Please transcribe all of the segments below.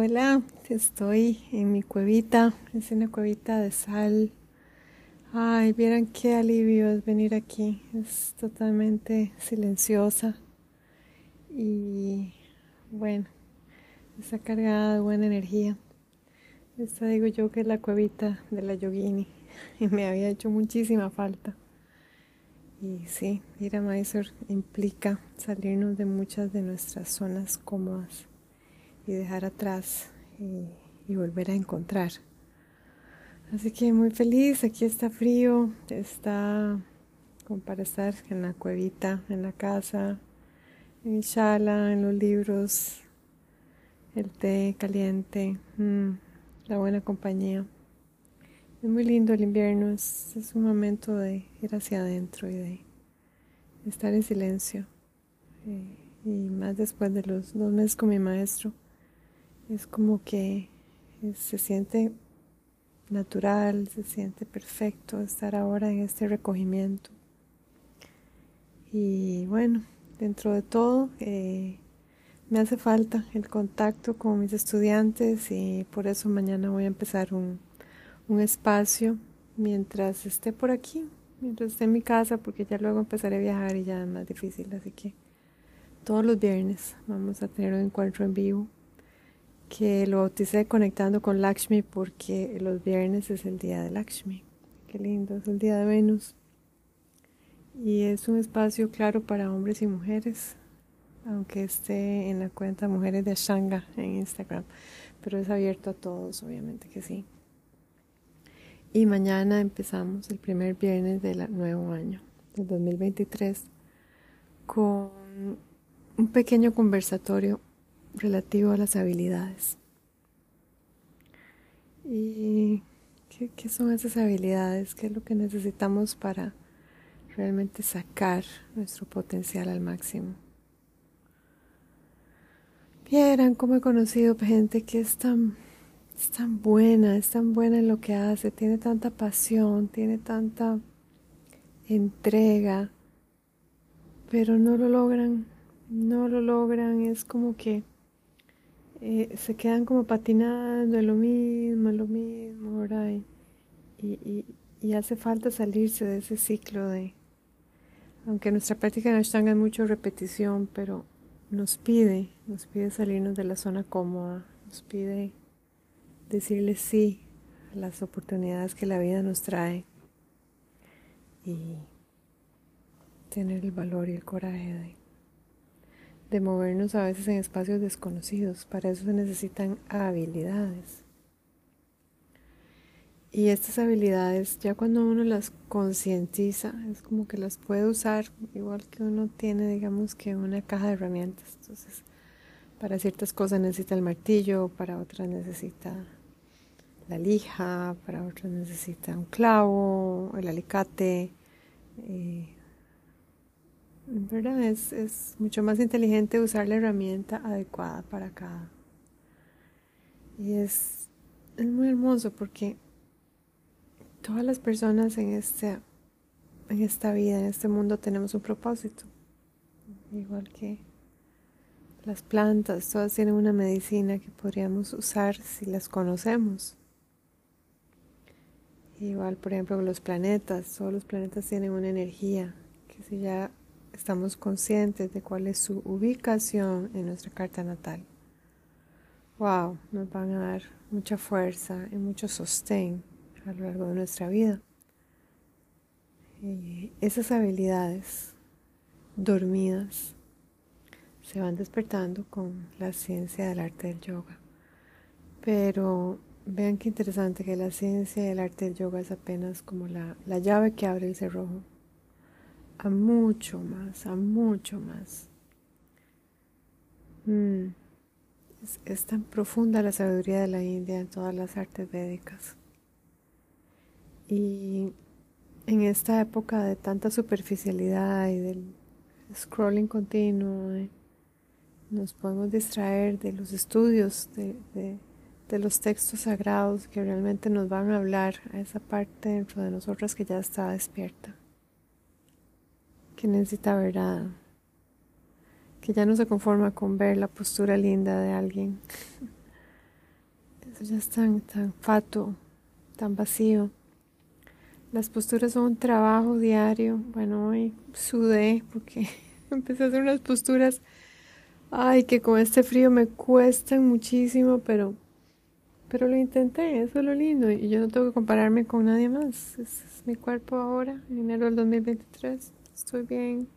Hola, estoy en mi cuevita, es una cuevita de sal. Ay, vieran qué alivio es venir aquí, es totalmente silenciosa y bueno, está cargada de buena energía. Esta digo yo que es la cuevita de la yogini y me había hecho muchísima falta. Y sí, ir a Mysore implica salirnos de muchas de nuestras zonas cómodas y dejar atrás y, volver a encontrar. Así que muy feliz, aquí está frío, está como para estar en la cuevita, en la casa, en mi sala, en los libros, el té caliente, mm, la buena compañía. Es muy lindo el invierno, es, un momento de ir hacia adentro y de estar en silencio. Eh, y más después de los dos meses con mi maestro, es como que se siente natural, se siente perfecto estar ahora en este recogimiento. Y bueno, dentro de todo, eh, me hace falta el contacto con mis estudiantes y por eso mañana voy a empezar un, un espacio mientras esté por aquí, mientras esté en mi casa, porque ya luego empezaré a viajar y ya es más difícil. Así que todos los viernes vamos a tener un encuentro en vivo que lo bauticé conectando con Lakshmi porque los viernes es el día de Lakshmi. Qué lindo, es el día de Venus. Y es un espacio claro para hombres y mujeres, aunque esté en la cuenta Mujeres de Ashanga en Instagram, pero es abierto a todos, obviamente que sí. Y mañana empezamos el primer viernes del nuevo año, del 2023, con un pequeño conversatorio relativo a las habilidades. ¿Y qué, son esas habilidades? ¿Qué es lo que necesitamos para realmente sacar nuestro potencial al máximo? Vieran cómo he conocido gente que es tan, es tan buena, es tan buena en lo que hace, tiene tanta pasión, tiene tanta entrega, pero no lo logran, no lo logran, es como que se quedan como patinando lo mismo, lo mismo, ¿verdad? Y, y, y, hace falta salirse de ese ciclo de, aunque nuestra práctica en Ashtanga es mucho repetición, pero nos pide, nos pide salirnos de la zona cómoda, nos pide decirle sí a las oportunidades que la vida nos trae y tener el valor y el coraje de de movernos a veces en espacios desconocidos. Para eso se necesitan habilidades. Y estas habilidades, ya cuando uno las concientiza, es como que las puede usar igual que uno tiene, digamos, que una caja de herramientas. Entonces, para ciertas cosas necesita el martillo, para otras necesita la lija, para otras necesita un clavo, el alicate, eh, ¿verdad? Es, es mucho más inteligente usar la herramienta adecuada para cada. Y es, es muy hermoso porque todas las personas en, este, en esta vida, en este mundo, tenemos un propósito. Igual que las plantas, todas tienen una medicina que podríamos usar si las conocemos. Igual, por ejemplo, los planetas, todos los planetas tienen una energía que si ya estamos conscientes de cuál es su ubicación en nuestra carta natal. Wow, nos van a dar mucha fuerza y mucho sostén a lo largo de nuestra vida. Y esas habilidades dormidas se van despertando con la ciencia del arte del yoga. Pero vean qué interesante que la ciencia y el arte del yoga es apenas como la, la llave que abre el cerrojo a mucho más, a mucho más. Mm. Es, tan profunda la sabiduría de la India en todas las artes védicas. Y en esta época de tanta superficialidad y del scrolling continuo, eh, nos podemos distraer de los estudios, de, de los textos sagrados que realmente nos van a hablar a esa parte dentro de nosotras que ya está despierta que necesita verdad, que ya no se conforma con ver la postura linda de alguien, esto ya es tan, tan fato, tan vacío. Las posturas son un trabajo diario. Bueno, hoy sudé porque empecé a hacer unas posturas. Ay, que con este frío me cuestan muchísimo, pero, pero lo intenté, eso es lo lindo. Y yo no tengo que compararme con nadie más. Es mi cuerpo ahora, en enero del 2023. Estoy bien,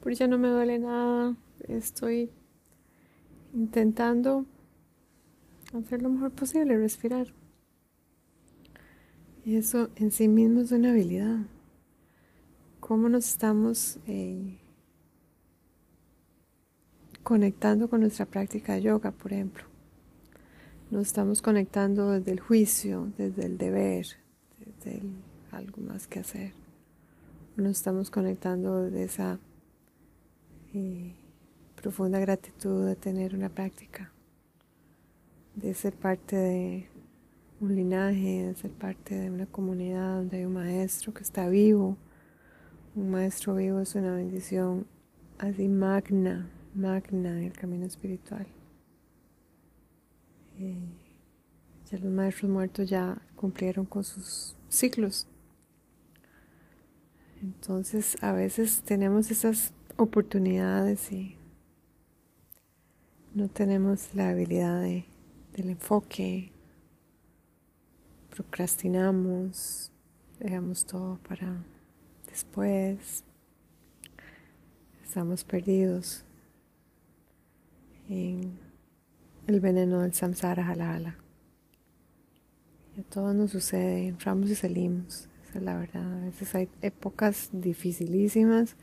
por ya no me duele nada. Estoy intentando hacer lo mejor posible, respirar. Y eso en sí mismo es una habilidad. ¿Cómo nos estamos eh, conectando con nuestra práctica de yoga, por ejemplo? Nos estamos conectando desde el juicio, desde el deber, desde algo más que hacer. Nos estamos conectando desde esa eh, profunda gratitud de tener una práctica, de ser parte de un linaje, de ser parte de una comunidad donde hay un maestro que está vivo. Un maestro vivo es una bendición así magna, magna en el camino espiritual. Eh, ya los maestros muertos ya cumplieron con sus ciclos. Entonces a veces tenemos esas oportunidades y no tenemos la habilidad del enfoque, procrastinamos, dejamos todo para después, estamos perdidos en el veneno del samsara halala. Y a todos nos sucede, entramos y salimos, la verdad. A veces hay épocas dificilísimas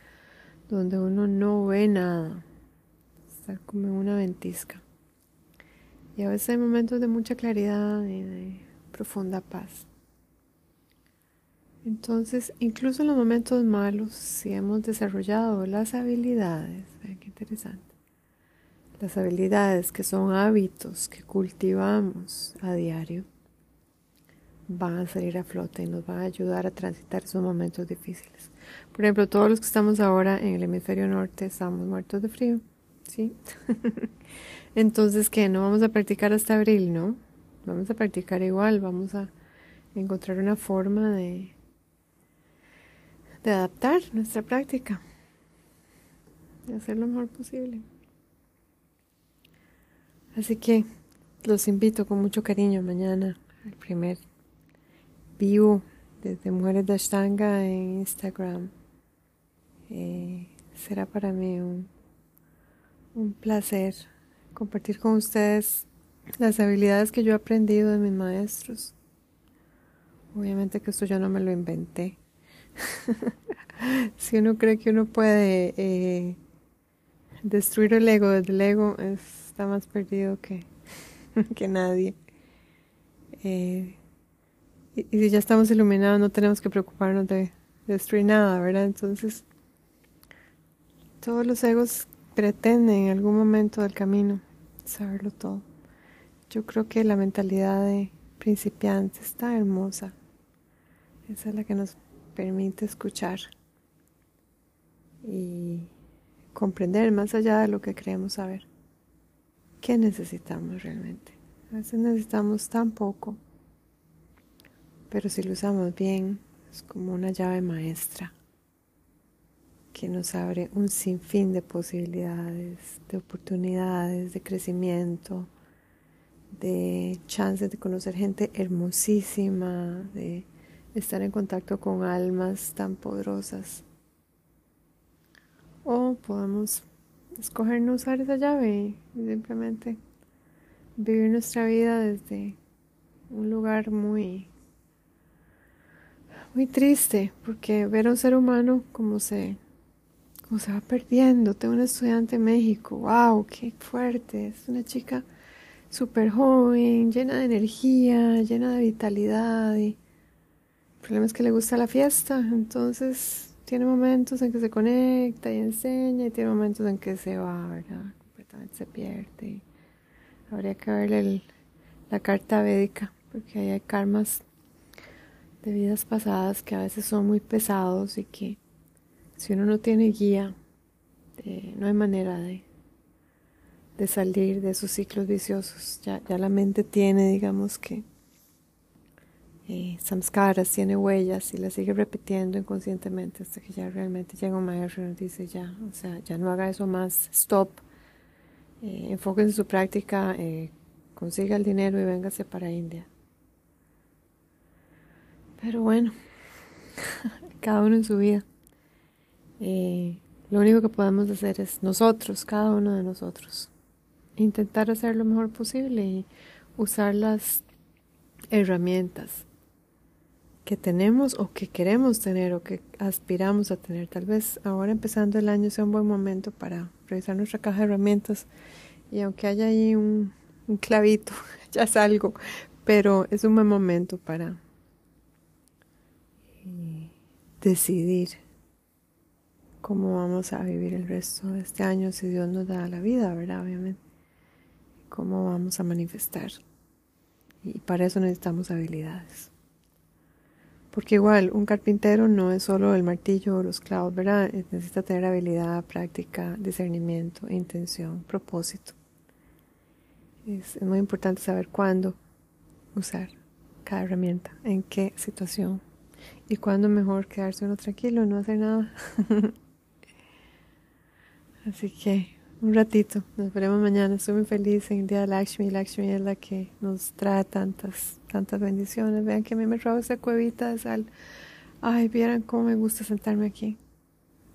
donde uno no ve nada estar como una ventisca. Y a veces hay momentos de mucha claridad y de profunda paz. Entonces, incluso en los momentos malos, si hemos desarrollado las habilidades, vean qué interesante, las habilidades que son hábitos que cultivamos a diario, van a salir a flote y nos van a ayudar a transitar esos momentos difíciles. Por ejemplo, todos los que estamos ahora en el hemisferio norte estamos muertos de frío. ¿sí? Entonces, ¿qué? No vamos a practicar hasta abril, ¿no? Vamos a practicar igual, vamos a encontrar una forma de, de adaptar nuestra práctica, de hacer lo mejor posible. Así que los invito con mucho cariño mañana al primer vivo desde Mujeres de Ashtanga en Instagram. Eh, será para mí un un placer compartir con ustedes las habilidades que yo he aprendido de mis maestros. Obviamente que esto yo no me lo inventé. si uno cree que uno puede eh, destruir el ego desde el ego, está más perdido que, que nadie. Eh, y, si ya estamos iluminados, no tenemos que preocuparnos de destruir nada, ¿verdad? Entonces, todos los egos pretende en algún momento del camino saberlo todo. Yo creo que la mentalidad de principiante está hermosa. Esa es la que nos permite escuchar y comprender más allá de lo que creemos saber. ¿Qué necesitamos realmente? A veces necesitamos tan poco, pero si lo usamos bien, es como una llave maestra que nos abre un sinfín de posibilidades, de oportunidades, de crecimiento, de chances de conocer gente hermosísima, de estar en contacto con almas tan poderosas. O podemos escoger no usar esa llave y simplemente vivir nuestra vida desde un lugar muy muy triste porque ver a un ser humano como se se va perdiendo. Tengo una estudiante en México, wow, qué fuerte. Es una chica súper joven, llena de energía, llena de vitalidad. Y el problema es que le gusta la fiesta, entonces tiene momentos en que se conecta y enseña, y tiene momentos en que se va, ¿verdad? Completamente se pierde. Habría que verle la carta védica, porque ahí hay karmas de vidas pasadas que a veces son muy pesados y que si uno no tiene guía, no hay manera de, de salir de esos ciclos viciosos. Ya, ya la mente tiene, digamos que, eh, samskaras, tiene huellas y las sigue repitiendo inconscientemente hasta que ya realmente llega un maestro y nos dice ya, o sea, ya no haga eso más, stop, eh, enfóquese en su práctica, eh, consiga el dinero y véngase para India. Pero bueno, cada uno en su vida. Eh, lo único que podemos hacer es nosotros, cada uno de nosotros, intentar hacer lo mejor posible y usar las herramientas que tenemos o que queremos tener o que aspiramos a tener. Tal vez ahora empezando el año sea un buen momento para revisar nuestra caja de herramientas y aunque haya ahí un, un clavito, ya es algo, pero es un buen momento para decidir cómo vamos a vivir el resto de este año si Dios nos da la vida, ¿verdad? Obviamente. Cómo vamos a manifestar. Y para eso necesitamos habilidades. Porque igual, un carpintero no es solo el martillo o los clavos, ¿verdad? Necesita tener habilidad, práctica, discernimiento, intención, propósito. Es, es muy importante saber cuándo usar cada herramienta, en qué situación y cuándo mejor quedarse uno tranquilo, no hacer nada. Así que un ratito, nos veremos mañana. Estoy muy feliz en el día de Lakshmi. Lakshmi es la que nos trae tantas, tantas bendiciones. Vean que a mí me roba esa cuevita de sal. Ay, vieran cómo me gusta sentarme aquí.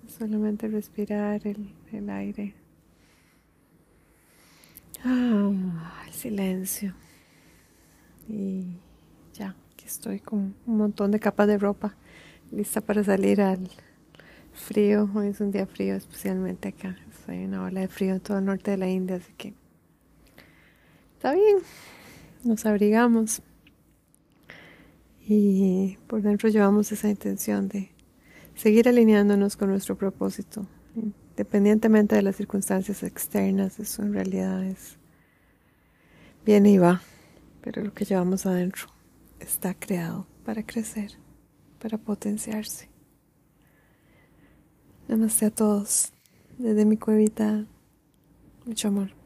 Solamente respirar el, el aire. Ah, el silencio. Y ya estoy con un montón de capas de ropa lista para salir al frío. Hoy es un día frío, especialmente acá. Hay una ola de frío en todo el norte de la India, así que está bien. Nos abrigamos y por dentro llevamos esa intención de seguir alineándonos con nuestro propósito, independientemente de las circunstancias externas. Eso en realidad es viene y va, pero lo que llevamos adentro está creado para crecer, para potenciarse. Namaste a todos, desde mi cuevita, mucho amor.